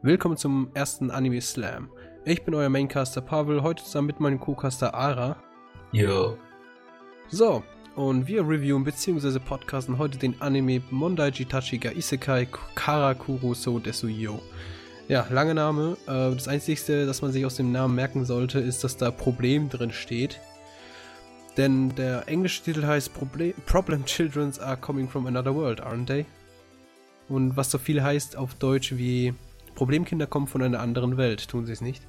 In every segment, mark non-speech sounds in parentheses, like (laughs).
Willkommen zum ersten Anime Slam. Ich bin euer Maincaster Pavel, heute zusammen mit meinem Co-Caster Ara. Jo. So, und wir reviewen bzw. podcasten heute den Anime Mondai Jitachi ga Isekai Karakuro so Desuyo. Ja, lange Name. Äh, das Einzige, das man sich aus dem Namen merken sollte, ist, dass da Problem drin steht. Denn der englische Titel heißt Problem, Problem Children are coming from another world, aren't they? Und was so viel heißt auf Deutsch wie Problemkinder kommen von einer anderen Welt, tun sie es nicht.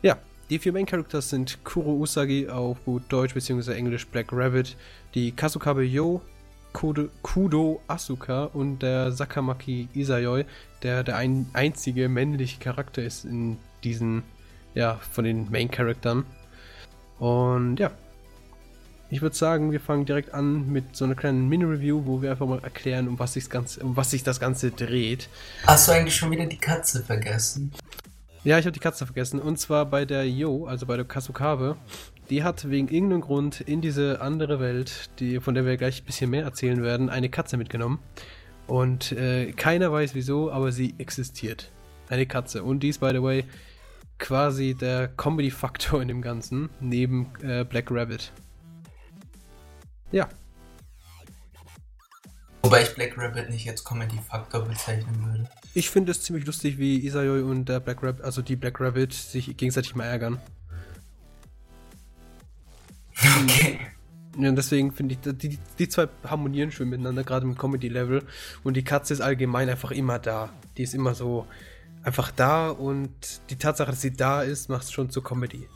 Ja, die vier Main Characters sind Kuro Usagi auf gut Deutsch bzw. Englisch Black Rabbit, die Kasukabe Yo, Kudo, Kudo Asuka und der Sakamaki Isayoi, der der ein, einzige männliche Charakter ist in diesen, ja, von den Main Charaktern. Und ja, ich würde sagen, wir fangen direkt an mit so einer kleinen Mini-Review, wo wir einfach mal erklären, um was, sich Ganze, um was sich das Ganze dreht. Hast du eigentlich schon wieder die Katze vergessen? Ja, ich habe die Katze vergessen. Und zwar bei der Yo, also bei der Kasukabe. Die hat wegen irgendeinem Grund in diese andere Welt, die, von der wir gleich ein bisschen mehr erzählen werden, eine Katze mitgenommen. Und äh, keiner weiß wieso, aber sie existiert. Eine Katze. Und die ist, by the way, quasi der Comedy-Faktor in dem Ganzen, neben äh, Black Rabbit. Ja. Wobei ich Black Rabbit nicht als Comedy-Faktor bezeichnen würde. Ich finde es ziemlich lustig, wie Isayoi und der Black Rabbit, also die Black Rabbit, sich gegenseitig mal ärgern. (laughs) Okay. Ja, und deswegen finde ich, die, die zwei harmonieren schön miteinander, gerade im Comedy-Level. Und die Katze ist allgemein einfach immer da. Die ist immer so einfach da und die Tatsache, dass sie da ist, macht es schon zur Comedy.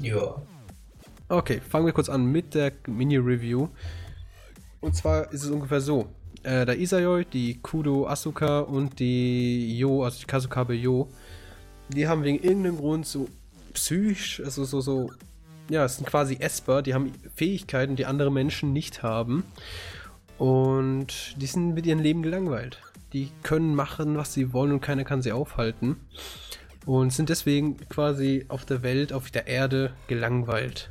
Ja. Okay, fangen wir kurz an mit der Mini-Review. Und zwar ist es ungefähr so. Äh, der Isayoi, die Kudo Asuka und die Yo, also die Kasukabe Yo, die haben wegen irgendeinem Grund so psychisch, also so, so, ja, es sind quasi Esper, die haben Fähigkeiten, die andere Menschen nicht haben. Und die sind mit ihrem Leben gelangweilt. Die können machen, was sie wollen und keiner kann sie aufhalten. Und sind deswegen quasi auf der Welt, auf der Erde gelangweilt.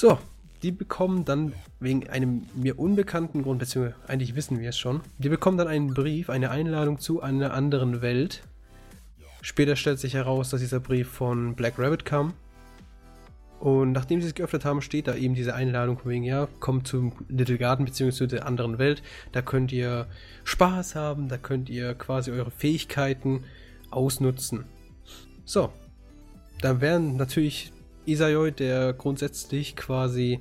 So, die bekommen dann wegen einem mir unbekannten Grund, beziehungsweise eigentlich wissen wir es schon, die bekommen dann einen Brief, eine Einladung zu einer anderen Welt. Später stellt sich heraus, dass dieser Brief von Black Rabbit kam. Und nachdem sie es geöffnet haben, steht da eben diese Einladung von wegen, ja, kommt zum Little Garden beziehungsweise der anderen Welt. Da könnt ihr Spaß haben, da könnt ihr quasi eure Fähigkeiten ausnutzen. So, dann werden natürlich Isayoi, der grundsätzlich quasi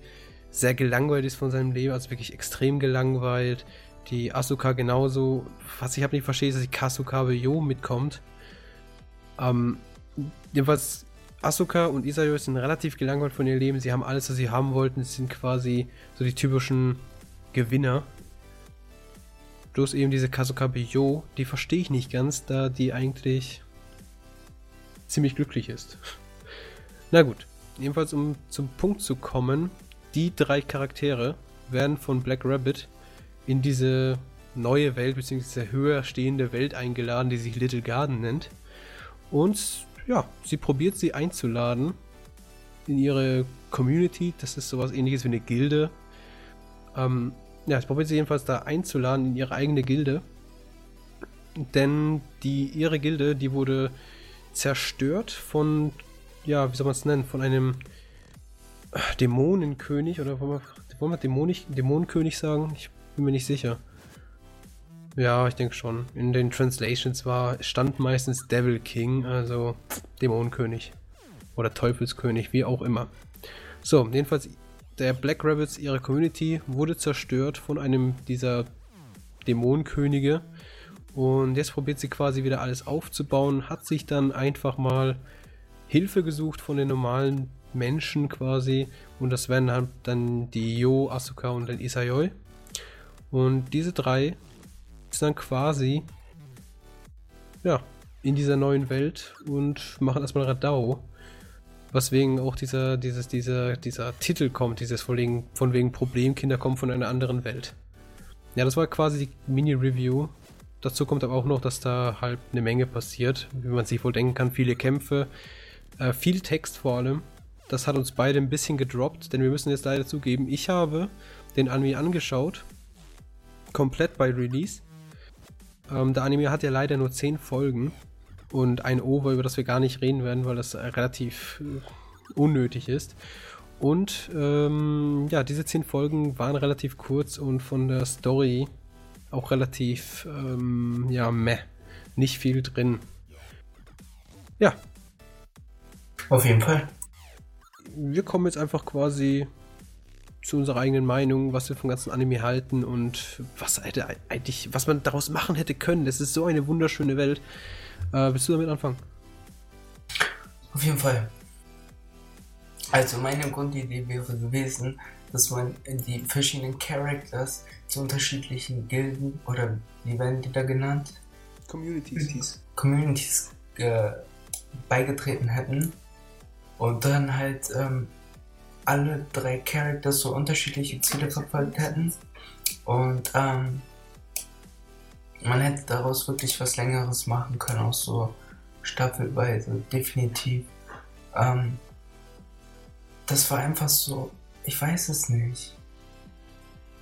sehr gelangweilt ist von seinem Leben, also wirklich extrem gelangweilt. Die Asuka genauso. Was ich habe nicht verstehe, ist, dass die Kasukabe Yo mitkommt. Ähm, jedenfalls, Asuka und Isayoi sind relativ gelangweilt von ihrem Leben. Sie haben alles, was sie haben wollten. Sie sind quasi so die typischen Gewinner. Bloß eben diese Kasukabe Yo, die verstehe ich nicht ganz, da die eigentlich ziemlich glücklich ist. (laughs) Na gut jedenfalls um zum Punkt zu kommen, die drei Charaktere werden von Black Rabbit in diese neue Welt bzw. höher stehende Welt eingeladen, die sich Little Garden nennt. Und ja, sie probiert sie einzuladen in ihre Community. Das ist sowas ähnliches wie eine Gilde. Ähm, ja, sie probiert sie jedenfalls da einzuladen in ihre eigene Gilde. Denn die, ihre Gilde, die wurde zerstört von ja, wie soll man es nennen, von einem Dämonenkönig oder wollen wir, wollen wir Dämonig, Dämonenkönig sagen? Ich bin mir nicht sicher. Ja, ich denke schon. In den Translations war, stand meistens Devil King, also Dämonenkönig. Oder Teufelskönig, wie auch immer. So, jedenfalls, der Black Rabbits, ihre Community, wurde zerstört von einem dieser Dämonenkönige. Und jetzt probiert sie quasi wieder alles aufzubauen, hat sich dann einfach mal Hilfe gesucht von den normalen Menschen quasi. Und das wären halt dann die Yo, Asuka und dann Isayoi. Und diese drei sind dann quasi ja, in dieser neuen Welt und machen erstmal Radau. Was wegen auch dieser, dieses, dieser, dieser Titel kommt, dieses von wegen, von wegen Problemkinder kommen von einer anderen Welt. Ja, das war quasi die Mini-Review. Dazu kommt aber auch noch, dass da halt eine Menge passiert, wie man sich wohl denken kann. Viele Kämpfe, äh, viel Text vor allem. Das hat uns beide ein bisschen gedroppt, denn wir müssen jetzt leider zugeben, ich habe den Anime angeschaut. Komplett bei Release. Ähm, der Anime hat ja leider nur 10 Folgen und ein Over, über das wir gar nicht reden werden, weil das äh, relativ äh, unnötig ist. Und ähm, ja, diese 10 Folgen waren relativ kurz und von der Story auch relativ, ähm, ja, meh. Nicht viel drin. Ja. Auf jeden Fall. Wir kommen jetzt einfach quasi zu unserer eigenen Meinung, was wir vom ganzen Anime halten und was hätte eigentlich, was man daraus machen hätte können. Es ist so eine wunderschöne Welt. Äh, willst du damit anfangen? Auf jeden Fall. Also meine Grundidee wäre gewesen, dass man die verschiedenen Characters zu unterschiedlichen Gilden oder wie werden die da genannt? Communities. Communities äh, beigetreten hätten und dann halt ähm, alle drei Characters so unterschiedliche Ziele verfolgt hätten und ähm, man hätte daraus wirklich was längeres machen können, auch so staffelweise, definitiv. Ähm, das war einfach so, ich weiß es nicht.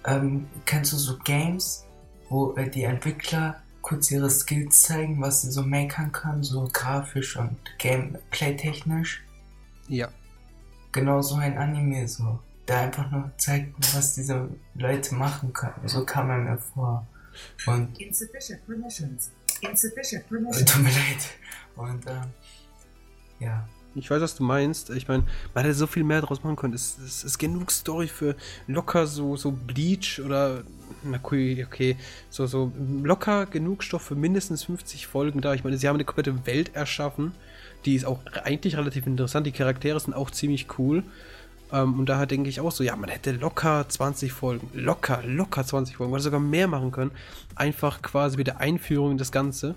Ähm, kennst du so Games, wo äh, die Entwickler kurz ihre Skills zeigen, was sie so makern können, so grafisch und gameplay-technisch? Ja. Genau so ein Anime so, der einfach nur zeigt, was diese Leute machen können. So kam er mir vor. Und Insufficient permissions. Insufficient permissions. tut mir leid. Und ähm, ja. Ich weiß, was du meinst. Ich meine, man hätte so viel mehr draus machen können. Es, es ist genug Story für locker so, so Bleach oder. Na cool, okay. So, so locker genug Stoff für mindestens 50 Folgen da. Ich meine, sie haben eine komplette Welt erschaffen. Die ist auch eigentlich relativ interessant. Die Charaktere sind auch ziemlich cool. Ähm, und daher denke ich auch so, ja, man hätte locker 20 Folgen, locker, locker 20 Folgen, man hätte sogar mehr machen können. Einfach quasi mit der Einführung in das Ganze.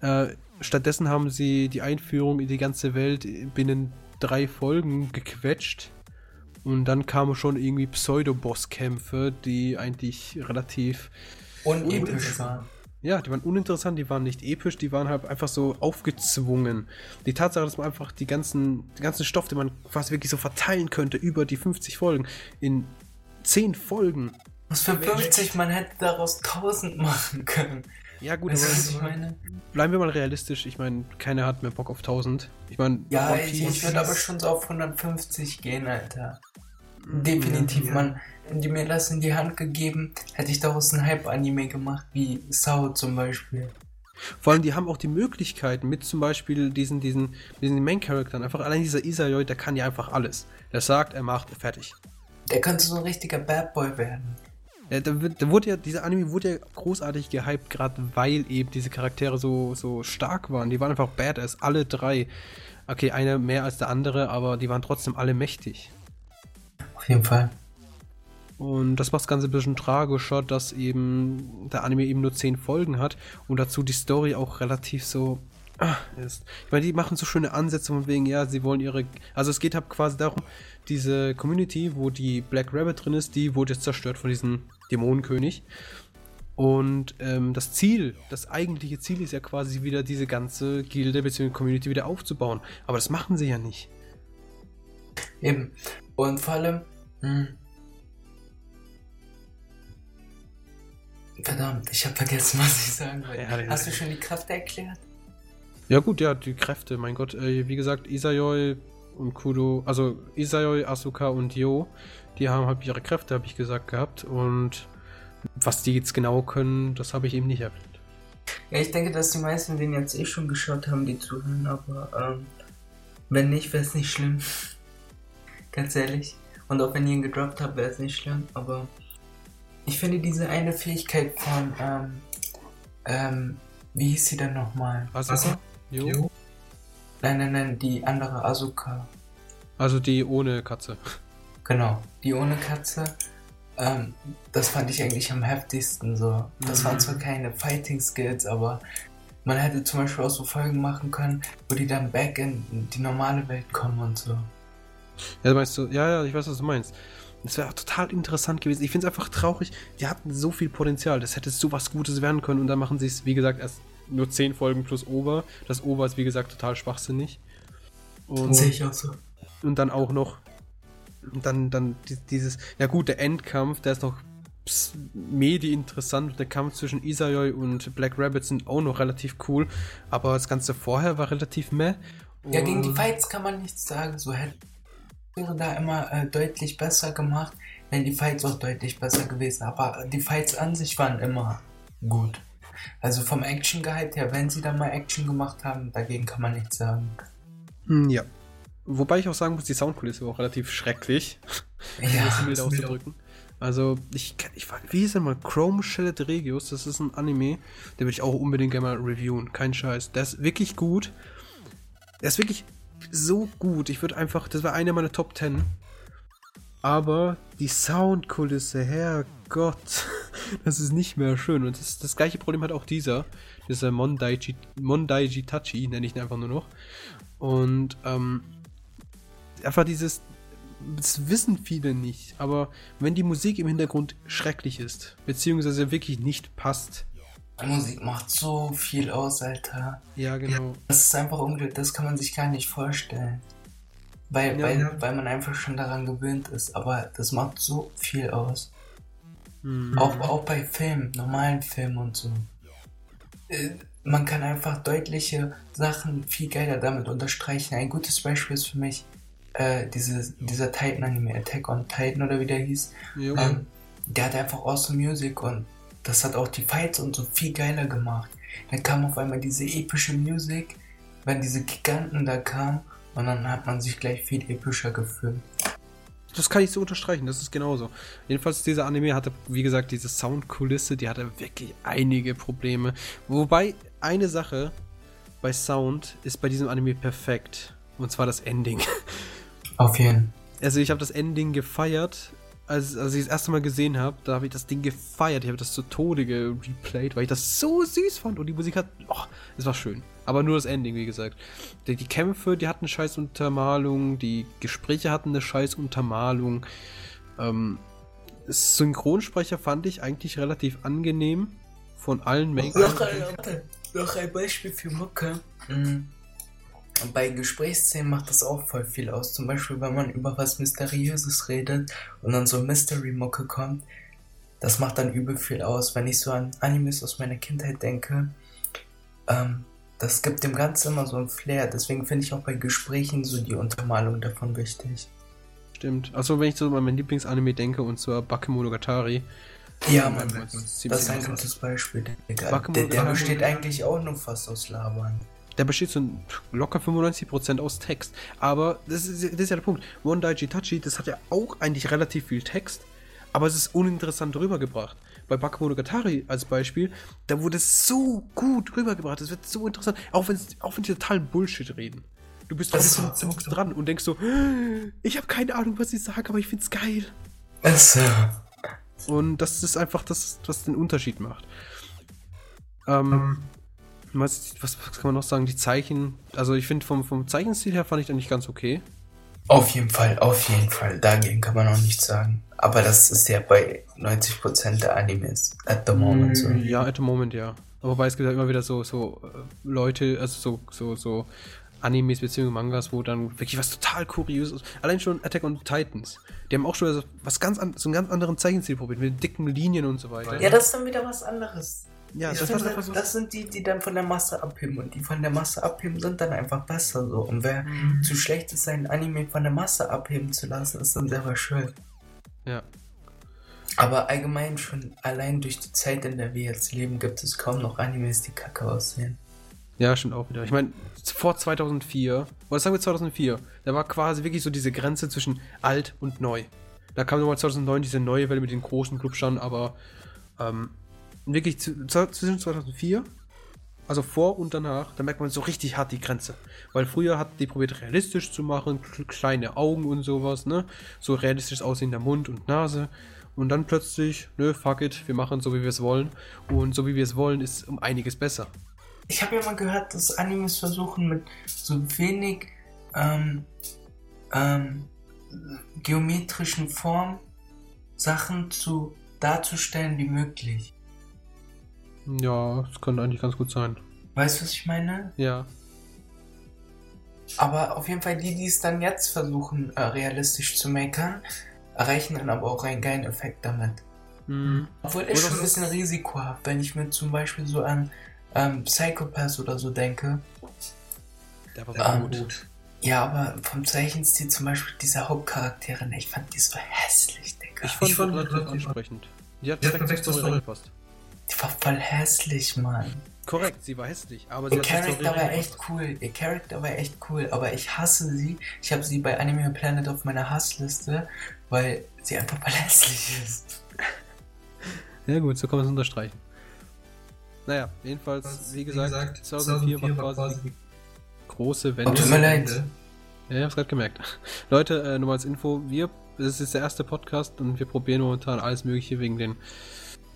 Äh, stattdessen haben sie die Einführung in die ganze Welt binnen drei Folgen gequetscht. Und dann kamen schon irgendwie Pseudo-Boss-Kämpfe, die eigentlich relativ. Unepisch war. Ja, die waren uninteressant, die waren nicht episch, die waren halt einfach so aufgezwungen. Die Tatsache, dass man einfach die ganzen, den ganzen Stoff, den man quasi wirklich so verteilen könnte über die 50 Folgen, in 10 Folgen. Was für 50, man hätte daraus 1000 machen können. Ja, gut, Weißt aber was ich meine? bleiben wir mal realistisch. Ich meine, keiner hat mehr Bock auf 1000. Ich meine, Ja, ich, ich würde aber schon so auf 150 gehen, Alter. Definitiv, man. Wenn die mir das in die Hand gegeben, hätte ich daraus ein Hype-Anime gemacht, wie Sao zum Beispiel. Vor allem, die haben auch die Möglichkeiten mit zum Beispiel diesen, diesen, diesen Main-Charaktern. Einfach allein dieser Isayoi, der kann ja einfach alles. Der sagt, er macht, fertig. Der könnte so ein richtiger Bad Boy werden. Der, der, der wurde ja, dieser Anime wurde ja großartig gehypt, gerade weil eben diese Charaktere so, so stark waren. Die waren einfach badass, alle drei. Okay, einer mehr als der andere, aber die waren trotzdem alle mächtig. Auf jeden Fall. Und das macht das Ganze ein bisschen tragischer, dass eben der Anime eben nur 10 Folgen hat und dazu die Story auch relativ so ah, ist. Ich meine, die machen so schöne Ansätze von wegen, ja, sie wollen ihre. Also es geht halt quasi darum, diese Community, wo die Black Rabbit drin ist, die wurde jetzt zerstört von diesem Dämonenkönig. Und ähm, das Ziel, das eigentliche Ziel ist ja quasi wieder diese ganze Gilde bzw. Community wieder aufzubauen. Aber das machen sie ja nicht. Eben. Und vor allem. Mh, verdammt, ich habe vergessen, (laughs) was ich sagen wollte. Ja, Hast du schon die Kraft erklärt? Ja gut, ja, die Kräfte, mein Gott. Äh, wie gesagt, Isayoi und Kudo, also Isayoi, Asuka und Yo, die haben halt ihre Kräfte, habe ich gesagt gehabt. Und was die jetzt genau können, das habe ich eben nicht erwähnt. Ja, ich denke, dass die meisten den jetzt eh schon geschaut haben, die zuhören, aber ähm, wenn nicht, wäre es nicht schlimm. (laughs) Ganz ehrlich. Und auch wenn ihr ihn gedroppt habt, wäre es nicht schlimm, aber ich finde diese eine Fähigkeit von, ähm, ähm, wie hieß sie denn nochmal? Asuka? Jo. Jo? Nein, nein, nein, die andere Asuka. Also die ohne Katze. Genau, die ohne Katze. Ähm, das fand ich eigentlich am heftigsten so. Das Mhm. waren zwar keine Fighting Skills, aber man hätte zum Beispiel auch so Folgen machen können, wo die dann back in die normale Welt kommen und so. Ja, meinst du, ja, ja, ich weiß, was du meinst. Das wäre total interessant gewesen. Ich finde es einfach traurig. Die hatten so viel Potenzial. Das hätte so was Gutes werden können. Und dann machen sie es, wie gesagt, erst nur 10 Folgen plus Ober. Das Ober ist, wie gesagt, total schwachsinnig. Und Sehe ich auch so. Und dann auch noch, dann, dann di- dieses, ja gut, der Endkampf, der ist noch Medi interessant. Der Kampf zwischen Isayoi und Black Rabbit sind auch noch relativ cool. Aber das Ganze vorher war relativ meh. Ja, gegen die Fights kann man nichts sagen. So hätte wäre da immer äh, deutlich besser gemacht, wären die Fights auch deutlich besser gewesen. Aber die Fights an sich waren immer gut. Also vom Action-Gehalt her, wenn sie da mal Action gemacht haben, dagegen kann man nichts sagen. Hm, Ja. Wobei ich auch sagen muss, die Soundkulisse war auch relativ schrecklich. um das (laughs) Ja, auszudrücken. Also, ich, ich wie hieß denn mal? Chrome Shelled Regius, das ist ein Anime, den will ich auch unbedingt gerne mal reviewen. Kein Scheiß. Der ist wirklich gut. Der ist wirklich so gut. Ich würde einfach, das war einer meiner Top 10. Aber die Soundkulisse, Herrgott, (laughs) das ist nicht mehr schön. Und das, das gleiche Problem hat auch dieser, dieser Mondaiji, Mondaiji Tachi, nenne ich ihn einfach nur noch. Und ähm, einfach dieses, das wissen viele nicht, aber wenn die Musik im Hintergrund schrecklich ist, beziehungsweise wirklich nicht passt, Musik macht so viel aus, Alter. ja genau, Das ist einfach unglücklich, das kann man sich gar nicht vorstellen. Weil, Ja, weil, ja. weil man einfach schon daran gewöhnt ist. Aber das macht so viel aus. Hm. Auch, auch bei Filmen, normalen Filmen und so. Äh, Man kann einfach deutliche Sachen viel geiler damit unterstreichen. Ein gutes Beispiel ist für mich äh, diese, dieser Titan-Anime, Attack on Titan oder wie der hieß. Jo. Ähm, der hat einfach awesome Music und das hat auch die Fights und so viel geiler gemacht. Dann kam auf einmal diese epische Musik, wenn diese Giganten da kamen und dann hat man sich gleich viel epischer gefühlt. Das kann ich so unterstreichen, das ist genauso. Jedenfalls, dieser Anime hatte, wie gesagt, diese Soundkulisse, die hatte wirklich einige Probleme. Wobei, eine Sache bei Sound ist bei diesem Anime perfekt. Und zwar das Ending. Auf jeden Also, ich habe das Ending gefeiert. Als, als ich das erste Mal gesehen habe, da habe ich das Ding gefeiert. Ich habe das zu Tode gereplayed, weil ich das so süß fand. Und die Musik hat. Oh, es war schön. Aber nur das Ending, wie gesagt. Die, die Kämpfe, die hatten scheiß Untermalung. Die Gespräche hatten eine scheiß Untermalung. Ähm, Synchronsprecher fand ich eigentlich relativ angenehm. Von allen Make Noch ein, noch ein Beispiel für Mucke. Mhm. Bei Gesprächsszenen macht das auch voll viel aus. Zum Beispiel, wenn man über was Mysteriöses redet und dann so Mystery-Mucke kommt. Das macht dann übel viel aus. Wenn ich so an Animes aus meiner Kindheit denke, ähm, das gibt dem Ganzen immer so ein Flair. Deswegen finde ich auch bei Gesprächen so die Untermalung davon wichtig. Stimmt. Also, wenn ich so an mein Lieblingsanime denke, und zwar Bakemonogatari. Ja, Mann, das ist ein gutes Beispiel. Bakemonogatari- Der, der besteht eigentlich auch nur fast aus Labern. Der besteht so ein- locker 95% aus Text. Aber das ist, das ist ja der Punkt. One Daichi Tachi, das hat ja auch eigentlich relativ viel Text, aber es ist uninteressant rübergebracht. Bei Bakemonogatari als Beispiel, da wurde es so gut rübergebracht. Es wird so interessant, auch, wenn's, auch wenn die total Bullshit reden. Du bist trotzdem so- hockst dran und denkst so, ich habe keine Ahnung, was ich sage, aber ich find's geil. Es, äh, Und das ist einfach das, was den Unterschied macht. Ähm, was, was, was kann man noch sagen? Die Zeichen, also ich finde vom, vom Zeichenstil her fand ich eigentlich ganz okay. Auf jeden Fall, auf jeden Fall. Dagegen kann man auch nichts sagen. Aber das ist ja bei 90% der Animes at the moment so. Ja, at the moment, ja. Aber wobei es gibt ja immer wieder so, so äh, Leute, also so, so, so Animes bzw. Mangas, wo dann wirklich was total Kurioses. Allein schon Attack on Titans. Die haben auch schon so was ganz an, so einen ganz anderen Zeichenstil probiert, mit dicken Linien und so weiter. Ja, das ist dann wieder was anderes. Ja ich das finde, das sind die, die dann von der Masse abheben. Und die von der Masse abheben sind dann einfach besser so. Und wer zu schlecht ist, sein Anime von der Masse abheben zu lassen, ist dann selber schuld. Ja. Aber allgemein schon allein durch die Zeit, in der wir jetzt leben, gibt es kaum noch Animes, die kacke aussehen. Ja, stimmt auch wieder. Ich meine, vor 2004, oder sagen wir 2004, da war quasi wirklich so diese Grenze zwischen alt und neu. Da kam nochmal 2009 diese neue Welle mit den großen Clubstanden, aber ähm, wirklich zwischen 2004, also vor und danach, da merkt man so richtig hart die Grenze. Weil früher hat die probiert realistisch zu machen, kl- kleine Augen und sowas, ne? So realistisch aussehender Mund und Nase. Und dann plötzlich, nö, fuck it, wir machen so, wie wir es wollen. Und so, wie wir es wollen, ist um einiges besser. Ich habe ja mal gehört, dass Animes versuchen mit so wenig ähm, ähm, geometrischen Formen Sachen zu darzustellen wie möglich. Ja, das könnte eigentlich ganz gut sein. Weißt du, was ich meine? Ja. Aber auf jeden Fall die, die es dann jetzt versuchen, äh, realistisch zu meckern, erreichen dann aber auch einen geilen Effekt damit. Mhm. Obwohl ist schon ein bisschen risikohaft, wenn ich mir zum Beispiel so an ähm, Psychopath oder so denke. Der war so gut. Ja, aber vom Zeichenstil zum Beispiel diese Hauptcharaktere, ne, ich fand die so hässlich, Digga. Ich fand Ich die fand relativ- ansprechend. Die hat Die perfekt zur Story Story. Die war voll hässlich, Mann. Korrekt, sie war hässlich, aber sie Ihr Charakter war echt cool. Ihr Charakter war echt cool, aber ich hasse sie. Ich habe sie bei Anime Planet auf meiner Hassliste, weil sie einfach voll hässlich ist. Ja gut, so kann man es unterstreichen. Naja, jedenfalls, Was, wie gesagt, gesagt, 2004 war 2004 war quasi quasi die große Und Wende. tut mir leid. Ja, ich hab's gerade gemerkt. (laughs) Leute, äh, nur mal als Info, wir, das ist der erste Podcast und wir probieren momentan alles mögliche wegen den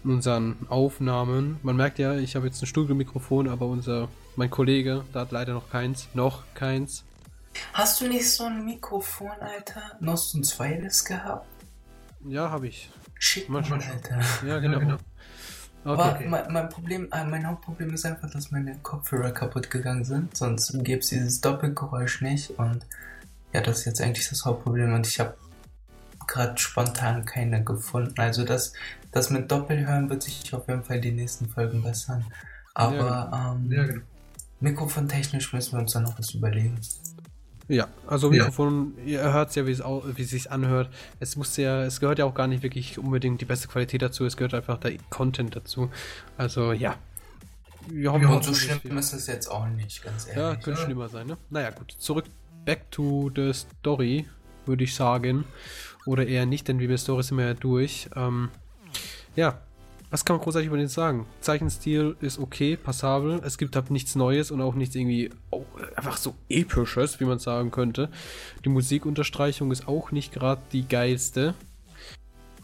unseren Aufnahmen. Man merkt ja, ich habe jetzt ein Studiomikrofon, aber unser mein Kollege, da hat leider noch keins, noch keins. Hast du nicht so ein Mikrofon, Alter? Noch so ein zweites gehabt? Ja, habe ich. Schick Mal. Alter. Ja, genau. (laughs) genau. Aber Okay. mein, mein Problem, äh, mein Hauptproblem ist einfach, dass meine Kopfhörer kaputt gegangen sind. Sonst gäbe es dieses Doppelgeräusch nicht. Und ja, das ist jetzt eigentlich das Hauptproblem. Und ich habe gerade spontan keine gefunden. Also das, das mit Doppelhören wird sich auf jeden Fall die nächsten Folgen bessern. Aber ähm, Ja, genau. mikrofontechnisch müssen wir uns dann noch was überlegen. Ja, also Ja. Mikrofon, ihr hört ja, wie es au- wie es sich anhört. Es muss ja, es gehört ja auch gar nicht wirklich unbedingt die beste Qualität dazu, es gehört einfach der Content dazu. Also ja. Wir hoffen, Ja, Und so schlimm viel- ist es jetzt auch nicht, ganz Ja, ehrlich. könnte Ja. schlimmer sein, ne? Naja, gut. Zurück, back to the story, würde ich sagen. Oder eher nicht, denn die Story sind wir ja durch. Ähm, ja, was kann man großartig über den sagen? Zeichenstil ist okay, passabel. Es gibt halt nichts Neues und auch nichts irgendwie oh, einfach so episches, wie man sagen könnte. Die Musikunterstreichung ist auch nicht gerade die geilste.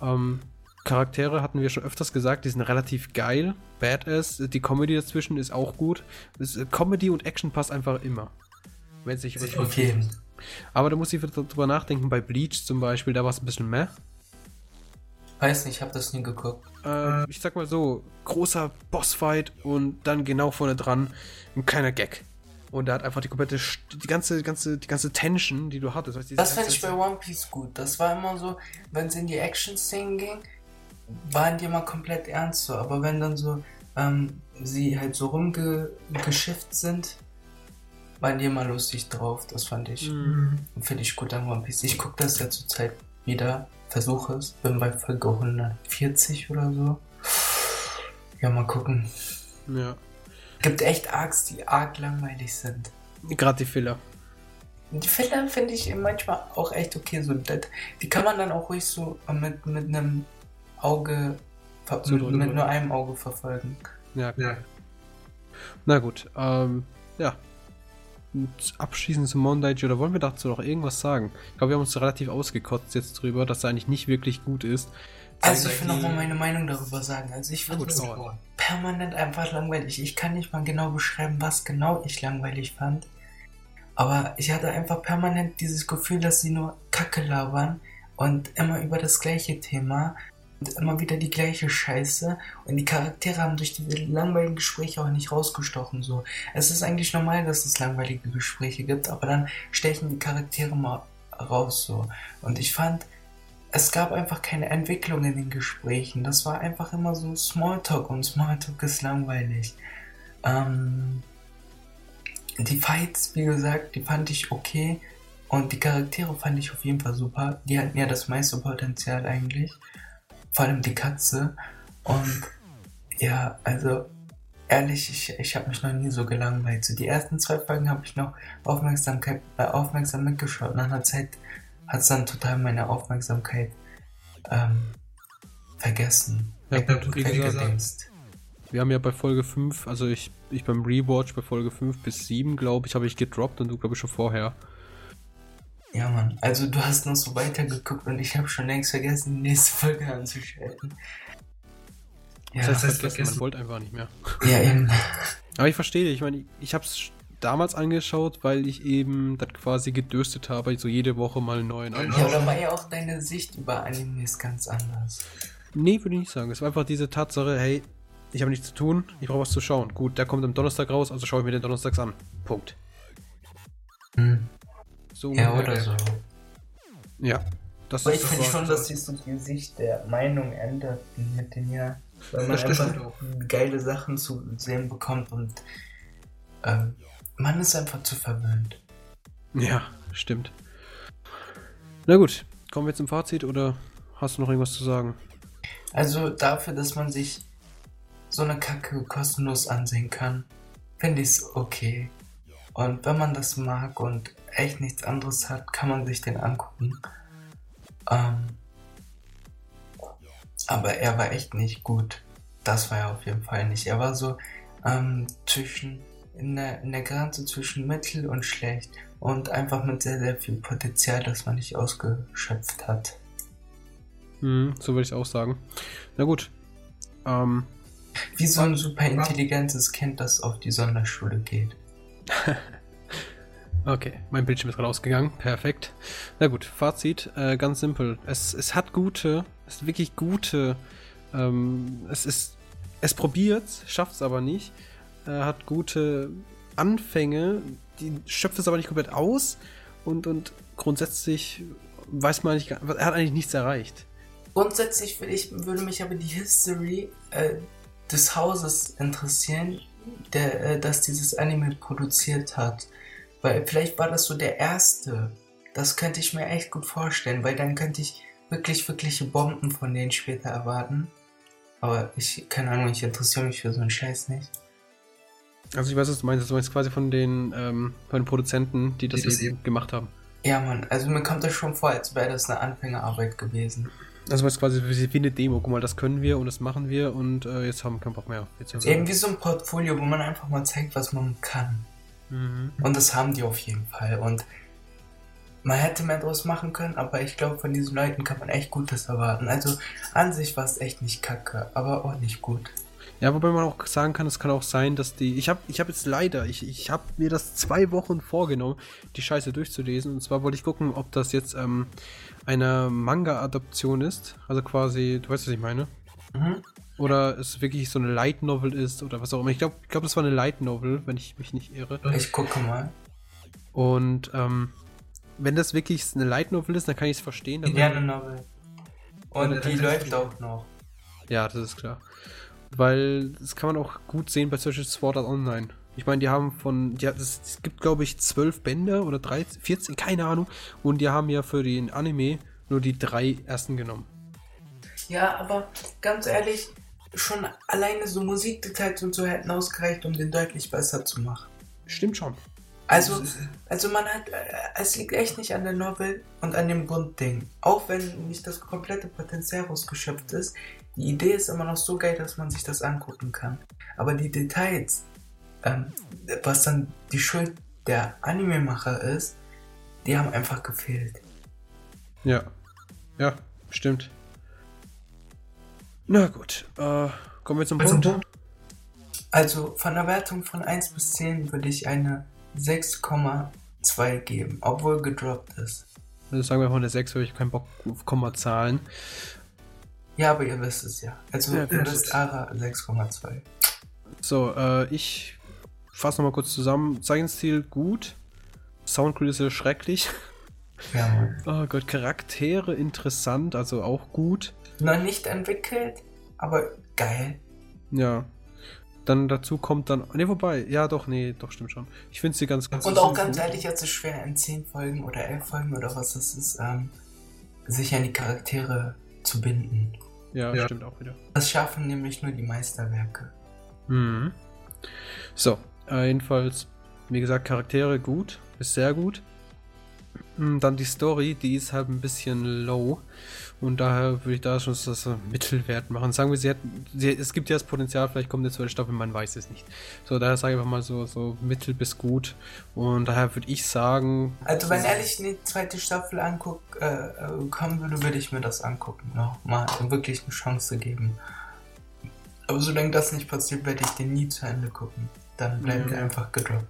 Ähm, Charaktere hatten wir schon öfters gesagt, die sind relativ geil, badass. Die Comedy dazwischen ist auch gut. Äh, Comedy und Action passt einfach immer. Wenn übertrieben Okay. Aber da muss ich wieder drüber nachdenken, bei Bleach zum Beispiel, da war es ein bisschen mehr. Weiß nicht, ich habe das nie geguckt. Äh, ich sag mal so, großer Bossfight und dann genau vorne dran ein kleiner Gag. Und da hat einfach die komplette, die ganze, ganze, die ganze Tension, die du hattest. weißt Das fand ich bei One Piece gut. Das war immer so, wenn es in die Action-Szenen ging, waren die immer komplett ernst so. Aber wenn dann so ähm, sie halt so rumgeschifft sind, waren die immer lustig drauf. Das fand ich, Mhm. finde ich gut an One Piece. Ich gucke das ja zurzeit wieder, versuche es, bin bei Folge 140 oder so. Ja, mal gucken. Ja. Gibt echt Arcs, die arg langweilig sind. Gerade die Filler. Die Filler finde ich manchmal auch echt okay. So, das, die kann man dann auch ruhig so mit, mit einem Auge, ver- mit, mit nur einem Auge verfolgen. Ja, Ja. Na gut, ähm, ja. Und abschließend zum Montage, oder wollen wir dazu noch irgendwas sagen? Ich glaube, wir haben uns relativ ausgekotzt jetzt drüber, dass er eigentlich nicht wirklich gut ist. Also ich will noch mal meine Meinung darüber sagen. Also ich fand es permanent einfach langweilig. Ich kann nicht mal genau beschreiben, was genau ich langweilig fand. Aber ich hatte einfach permanent dieses Gefühl, dass sie nur Kacke labern und immer über das gleiche Thema und immer wieder die gleiche Scheiße. Und die Charaktere haben durch die langweiligen Gespräche auch nicht rausgestochen. So, es ist eigentlich normal, dass es langweilige Gespräche gibt, aber dann stechen die Charaktere mal raus so. Und ich fand, es gab einfach keine Entwicklung in den Gesprächen. Das war einfach immer so Smalltalk und Smalltalk ist langweilig. Ähm, die Fights, wie gesagt, die fand ich okay und die Charaktere fand ich auf jeden Fall super. Die hatten ja das meiste Potenzial eigentlich. Vor allem die Katze. Und ja, also ehrlich, ich, ich habe mich noch nie so gelangweilt. So die ersten zwei Folgen habe ich noch Aufmerksamkeit, äh, aufmerksam mitgeschaut. Nach einer Zeit hat es dann total meine Aufmerksamkeit ähm, vergessen. Ja, gut, wie gesagt, wir haben ja bei Folge 5, also ich, ich beim Rewatch bei Folge 5 bis 7, glaube ich, habe ich gedroppt und du, glaube ich, schon vorher. Ja, Mann. Also du hast noch so weitergeguckt und ich habe schon längst vergessen, die nächste Folge anzuschalten. Ja, Das heißt, vergessen, man wollte einfach nicht mehr. ja eben. Aber ich verstehe, ich meine, ich habe es damals angeschaut, weil ich eben das quasi gedürstet habe, so jede Woche mal einen neuen Ja, Ja, anschauen. aber war ja auch deine Sicht über Animes ganz anders. Nee, würde ich nicht sagen. Es war einfach diese Tatsache, hey, ich habe nichts zu tun, ich brauche was zu schauen. Gut, der kommt am Donnerstag raus, also schaue ich mir den Donnerstags an. Punkt. Hm. So Ja, oder so. Ja. Das Aber ich finde schon, dass sich so die Sicht der Meinung ändert mit den Jahren. Weil man Das einfach geile Sachen zu sehen bekommt und ähm, man ist einfach zu verwöhnt. Ja, stimmt. Na gut, kommen wir zum Fazit oder hast du noch irgendwas zu sagen? Also dafür, dass man sich so eine Kacke kostenlos ansehen kann, finde ich es okay. Und wenn man das mag und echt nichts anderes hat, kann man sich den angucken. Ähm, aber er war echt nicht gut. Das war er auf jeden Fall nicht. Er war so ähm, zwischen in der, in der Grenze zwischen mittel und schlecht und einfach mit sehr, sehr viel Potenzial, das man nicht ausgeschöpft hat. Hm, so würde ich auch sagen. Na gut. Ähm, Wie so ein super intelligentes Kind, das auf die Sonderschule geht. (laughs) okay, mein Bildschirm ist gerade ausgegangen. Perfekt. Na gut, Fazit, äh, ganz simpel. Es, es hat gute, es ist wirklich gute, ähm, es ist, es probiert, schafft es aber nicht. Äh, hat gute Anfänge, die schöpft es aber nicht komplett aus und, und grundsätzlich weiß man nicht, er hat eigentlich nichts erreicht. Grundsätzlich würde, ich, würde mich aber die History äh, des Hauses interessieren, der, äh, das dieses Anime produziert hat. Weil vielleicht war das so der erste. Das könnte ich mir echt gut vorstellen, weil dann könnte ich wirklich, wirkliche Bomben von denen später erwarten. Aber ich, keine Ahnung, ich interessiere mich für so einen Scheiß nicht. Also ich weiß, was du meinst. Du meinst quasi von den, ähm, von den Produzenten, die das, Die das eben gemacht haben. Ja, Mann, also mir kommt das schon vor, als wäre das eine Anfängerarbeit gewesen. Also es quasi wie wie eine Demo. Guck mal, das können wir und das machen wir und äh, jetzt haben wir keinen Bock mehr. Jetzt Eben wie so ein Portfolio, wo man einfach mal zeigt, was man kann. Mhm. Und das haben die auf jeden Fall. Und man hätte mehr draus machen können, aber ich glaube, von diesen Leuten kann man echt Gutes erwarten. Also an sich war es echt nicht kacke, aber auch nicht gut. Ja, wobei man auch sagen kann, es kann auch sein, dass die. Ich habe ich hab jetzt leider, ich, ich habe mir das zwei Wochen vorgenommen, die Scheiße durchzulesen. Und zwar wollte ich gucken, ob das jetzt ähm, eine Manga-Adaption ist. Also quasi, du weißt, was ich meine. Mhm. Oder es wirklich so eine Light Novel ist oder was auch immer. Ich glaube, ich glaub, das war eine Light Novel, wenn ich mich nicht irre. Ich gucke mal. Und ähm, wenn das wirklich eine Light Novel ist, dann kann ich es verstehen. dann- Indiana Novel. Und die läuft auch noch. Ja, das ist klar. Weil das kann man auch gut sehen bei solchen Sword Art Online. Ich meine, die haben von, ja, es, es gibt glaube ich zwölf Bände oder 13, 14, keine Ahnung. Und die haben ja für den Anime nur die drei ersten genommen. Ja, aber ganz ehrlich, schon alleine so Musikdetails und so hätten ausgereicht, um den deutlich besser zu machen. Stimmt schon. Also, also man hat, äh, es liegt echt nicht an der Novel und an dem Grundding. Auch wenn nicht das komplette Potenzial rausgeschöpft ist, die Idee ist immer noch so geil, dass man sich das angucken kann. Aber die Details, ähm, was dann die Schuld der Anime-Macher ist, die haben einfach gefehlt. Ja. Ja, stimmt. Na gut, äh, kommen wir zum Also, Punkt. Also von der Wertung von 1 bis 10 würde ich eine 6,2 geben, obwohl gedroppt ist. Also sagen wir mal eine 6, weil ich keinen Bock auf Kommazahlen. Ja, aber ihr wisst es ja. Also Ja, ihr wisst Ara 6,2. So, äh, ich fasse nochmal kurz zusammen. Zeichenstil gut. Soundkulisse schrecklich. Ja. Oh Gott, Charaktere interessant, also auch gut. Noch nicht entwickelt, aber geil. Ja. Dann dazu kommt dann. Ne, wobei, ja doch, nee, doch, stimmt schon. Ich finde sie ganz Und auch ganz ehrlich, jetzt ist es schwer in 10 Folgen oder 11 Folgen oder was das ist, ähm, sich an die Charaktere zu binden. Ja, Ja. stimmt auch wieder. Das schaffen nämlich nur die Meisterwerke. Mhm. So, äh, jedenfalls, wie gesagt, Charaktere gut, ist sehr gut. Mm, Dann die Story, die ist halt ein bisschen low. Und daher würde ich da schon so so Mittelwert machen. Sagen wir, sie hat, sie, es gibt ja das Potenzial, vielleicht kommt eine zweite Staffel, man weiß es nicht. So, daher sage ich einfach mal so, so mittel bis gut. Und daher würde ich sagen, Also wenn ehrlich eine zweite Staffel anguck, äh, äh, kommen würde, würde ich mir das angucken. Nochmal wirklich eine Chance geben. Aber solange das nicht passiert, werde ich den nie zu Ende gucken. Dann bleibt Ja. er einfach gedroppt.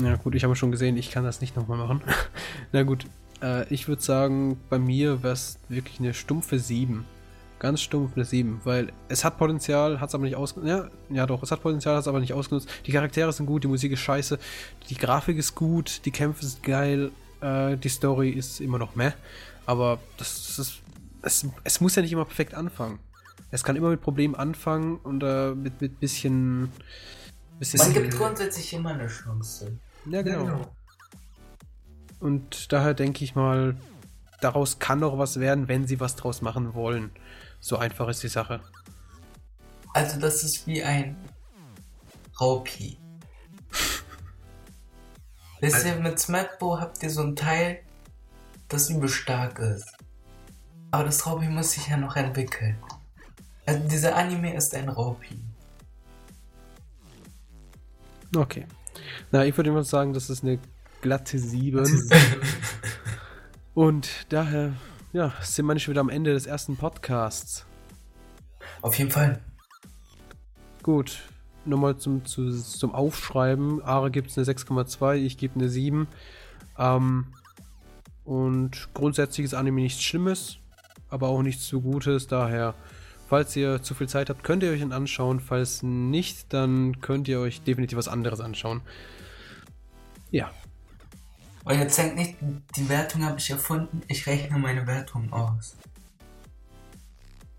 Ja gut, ich habe schon gesehen, ich kann das nicht nochmal machen. (laughs) Na gut, äh, ich würde sagen, bei mir wäre es wirklich eine stumpfe 7. Ganz stumpf eine 7, weil es hat Potenzial, hat es aber nicht ausgenutzt. Ja, ja doch, es hat Potenzial, hat es aber nicht ausgenutzt. Die Charaktere sind gut, die Musik ist scheiße, die Grafik ist gut, die Kämpfe sind geil, äh, die Story ist immer noch meh. Aber das, das ist, es, es muss ja nicht immer perfekt anfangen. Es kann immer mit Problemen anfangen und äh, mit, mit bisschen. bisschen Man gibt grundsätzlich immer eine Chance. ja, genau. Und daher denke ich mal, daraus kann noch was werden, wenn sie was draus machen wollen. So einfach ist die Sache. Also das ist wie ein Raupi. (laughs) Wisst ihr, mit Smetbo habt ihr so ein Teil, das übel stark ist. Aber das Raupi muss sich ja noch entwickeln. Also dieser Anime ist ein Raupi. Okay. Na, ich würde immer sagen, das ist eine glatte 7. Und daher, ja, sind wir nicht wieder am Ende des ersten Podcasts. Auf jeden Fall. Gut, nochmal zum, zu, zum Aufschreiben. Ara gibt es eine 6,2, ich gebe eine 7. Ähm, und grundsätzlich ist Anime nichts Schlimmes, aber auch nichts zu Gutes. Daher, falls ihr zu viel Zeit habt, könnt ihr euch ihn anschauen. Falls nicht, dann könnt ihr euch definitiv was anderes anschauen. Ja, Und jetzt denkt nicht, die Wertung habe ich erfunden. Ich rechne meine Wertung aus.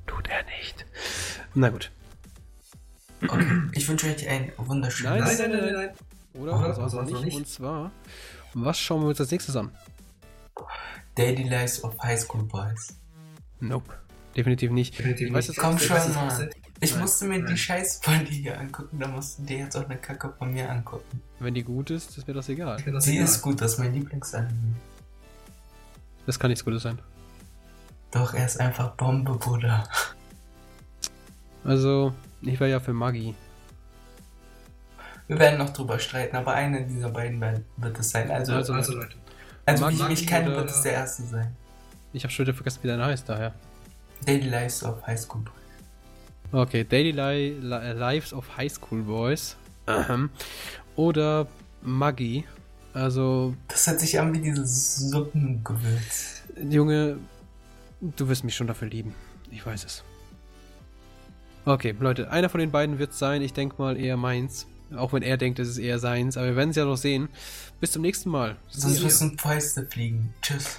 tut er nicht. Na gut. Okay. Ich wünsche euch einen wunderschönen Nein, Nein, nein, nein, nein, nein. Oder? Oder? Also, also Also nicht. Und zwar, was schauen wir uns als nächstes an? Daily Lives of High School Boys. Nope. Definitiv nicht. Definitiv Ich weiß nicht. jetzt Komm schon. Offset. Ich musste mir die Nein. Scheißfolge hier angucken, da musst du dir jetzt auch eine Kacke von mir angucken. Wenn die gut ist, ist mir das egal. Das Sie egal. ist gut, das ist mein Lieblingsanime. Das kann nichts Gutes sein. Doch, er ist einfach Bombe, Bruder. Also, ich wäre ja für Maggi. Wir werden noch drüber streiten, aber einer dieser beiden wird es sein. Also, Also- also, Also Leute, wie ich mich kenne, wird es der erste sein. Ich habe schon wieder vergessen, wie deiner heißt, daher. Daily Lives of High School Boys. Okay, Daily Li Li Lives of High School Boys. Oder Maggi. Also, Das hört sich an wie dieses Suppengewürz. Junge, du wirst mich schon dafür lieben. Ich weiß es. Okay, Leute, einer von den beiden wird es sein. Ich denke mal eher meins. Auch wenn er denkt, es ist eher seins. Aber wir werden es ja noch sehen. Bis zum nächsten Mal. Sonst müssen Fäuste fliegen. Tschüss.